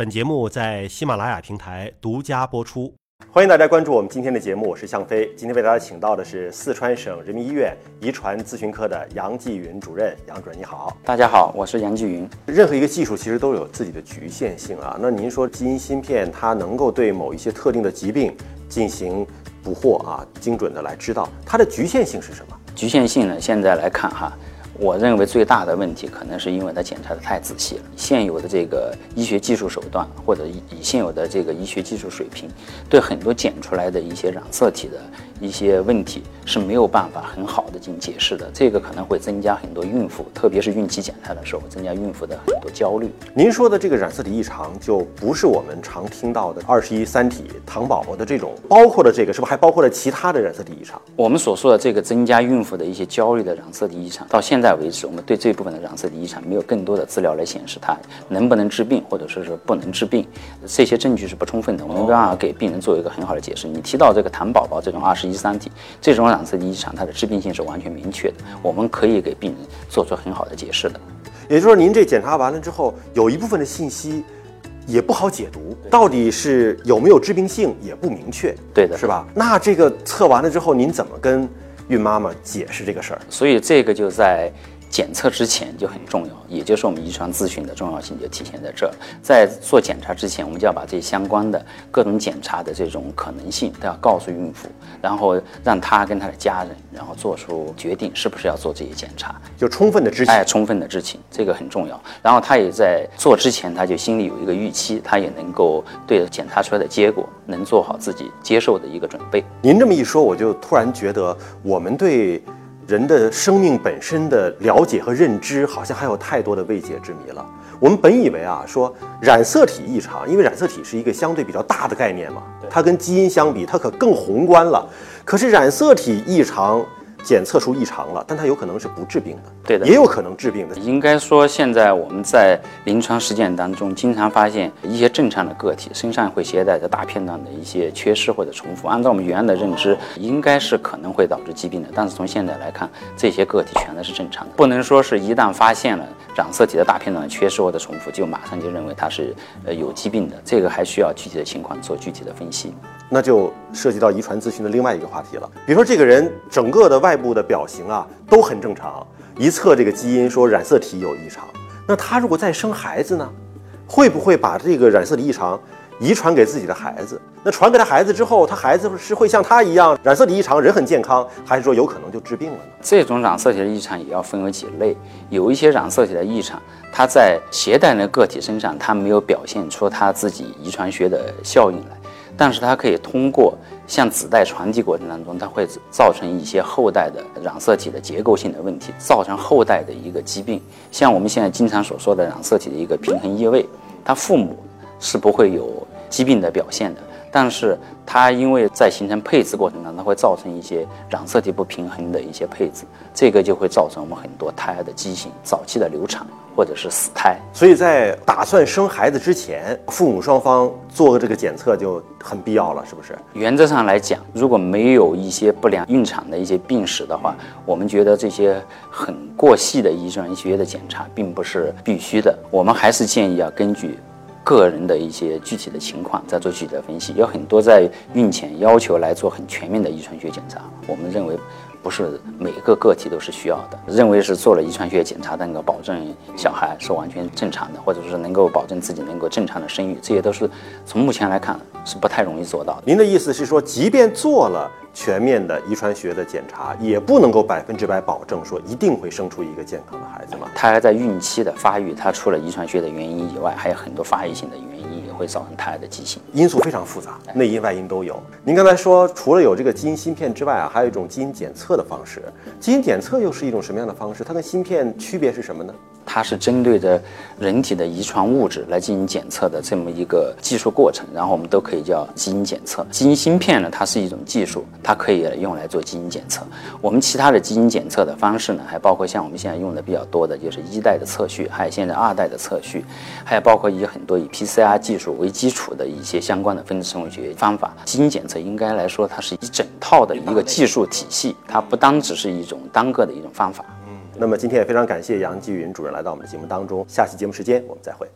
本节目在喜马拉雅平台独家播出。欢迎大家关注我们今天的节目，我是向飞。今天为大家请到的是四川省人民医院遗传咨询科的杨继云主任。杨主任你好，大家好，我是杨继云。任何一个技术其实都有自己的局限性啊。那您说基因芯片它能够对某一些特定的疾病进行捕获啊，精准的来知道它的局限性是什么？局限性呢？现在来看哈。我认为最大的问题可能是因为他检查的太仔细了。现有的这个医学技术手段，或者以现有的这个医学技术水平，对很多检出来的一些染色体的一些问题是没有办法很好的进行解释的。这个可能会增加很多孕妇，特别是孕期检查的时候，增加孕妇的很多焦虑。您说的这个染色体异常，就不是我们常听到的二十一三体糖宝宝的这种，包括了这个，是不是还包括了其他的染色体异常？我们所说的这个增加孕妇的一些焦虑的染色体异常，到现在。为止，我们对这部分的染色体异常没有更多的资料来显示它能不能治病，或者说是不能治病，这些证据是不充分的，我们没办法给病人做一个很好的解释。你提到这个糖宝宝这种二十一三体这种染色体异常，它的致病性是完全明确的，我们可以给病人做出很好的解释的。也就是说，您这检查完了之后，有一部分的信息也不好解读，到底是有没有致病性也不明确，对的，是吧？那这个测完了之后，您怎么跟？孕妈妈解释这个事儿，所以这个就在。检测之前就很重要，也就是我们遗传咨询的重要性就体现在这儿。在做检查之前，我们就要把这些相关的各种检查的这种可能性都要告诉孕妇，然后让她跟她的家人，然后做出决定是不是要做这些检查，就充分的知情。哎，充分的知情，这个很重要。然后她也在做之前，她就心里有一个预期，她也能够对检查出来的结果能做好自己接受的一个准备。您这么一说，我就突然觉得我们对。人的生命本身的了解和认知，好像还有太多的未解之谜了。我们本以为啊，说染色体异常，因为染色体是一个相对比较大的概念嘛，它跟基因相比，它可更宏观了。可是染色体异常。检测出异常了，但它有可能是不治病的，对的，也有可能治病的。应该说，现在我们在临床实践当中，经常发现一些正常的个体身上会携带着大片段的一些缺失或者重复。按照我们原来的认知，应该是可能会导致疾病的。但是从现在来看，这些个体全都是正常的，不能说是一旦发现了染色体的大片段缺失或者重复，就马上就认为它是呃有疾病的。这个还需要具体的情况做具体的分析。那就涉及到遗传咨询的另外一个话题了。比如说，这个人整个的外外部的表型啊都很正常，一测这个基因说染色体有异常，那他如果再生孩子呢，会不会把这个染色体异常遗传给自己的孩子？那传给他孩子之后，他孩子是会像他一样染色体异常，人很健康，还是说有可能就治病了呢？这种染色体的异常也要分为几类，有一些染色体的异常，它在携带的个体身上，它没有表现出它自己遗传学的效应来。但是它可以通过像子代传递过程当中，它会造成一些后代的染色体的结构性的问题，造成后代的一个疾病。像我们现在经常所说的染色体的一个平衡异位，它父母是不会有疾病的表现的。但是它因为在形成配置过程当中，它会造成一些染色体不平衡的一些配置，这个就会造成我们很多胎儿的畸形、早期的流产或者是死胎。所以在打算生孩子之前，父母双方做个这个检测就很必要了，是不是？原则上来讲，如果没有一些不良孕产的一些病史的话，我们觉得这些很过细的遗传学的检查并不是必须的。我们还是建议要根据。个人的一些具体的情况，再做具体的分析。有很多在孕前要求来做很全面的遗传学检查，我们认为不是每个个体都是需要的。认为是做了遗传学检查，能够保证小孩是完全正常的，或者是能够保证自己能够正常的生育，这些都是从目前来看是不太容易做到的。您的意思是说，即便做了？全面的遗传学的检查也不能够百分之百保证说一定会生出一个健康的孩子吗？他还在孕期的发育，他除了遗传学的原因以外，还有很多发育性的原因也会造成胎儿的畸形，因素非常复杂，内因外因都有。您刚才说除了有这个基因芯片之外啊，还有一种基因检测的方式。基因检测又是一种什么样的方式？它跟芯片区别是什么呢？它是针对着人体的遗传物质来进行检测的这么一个技术过程，然后我们都可以叫基因检测。基因芯片呢，它是一种技术，它可以用来做基因检测。我们其他的基因检测的方式呢，还包括像我们现在用的比较多的就是一代的测序，还有现在二代的测序，还有包括以很多以 PCR 技术为基础的一些相关的分子生物学方法。基因检测应该来说，它是一整套的一个技术体系，它不单只是一种单个的一种方法。嗯那么今天也非常感谢杨继云主任来到我们的节目当中，下期节目时间我们再会。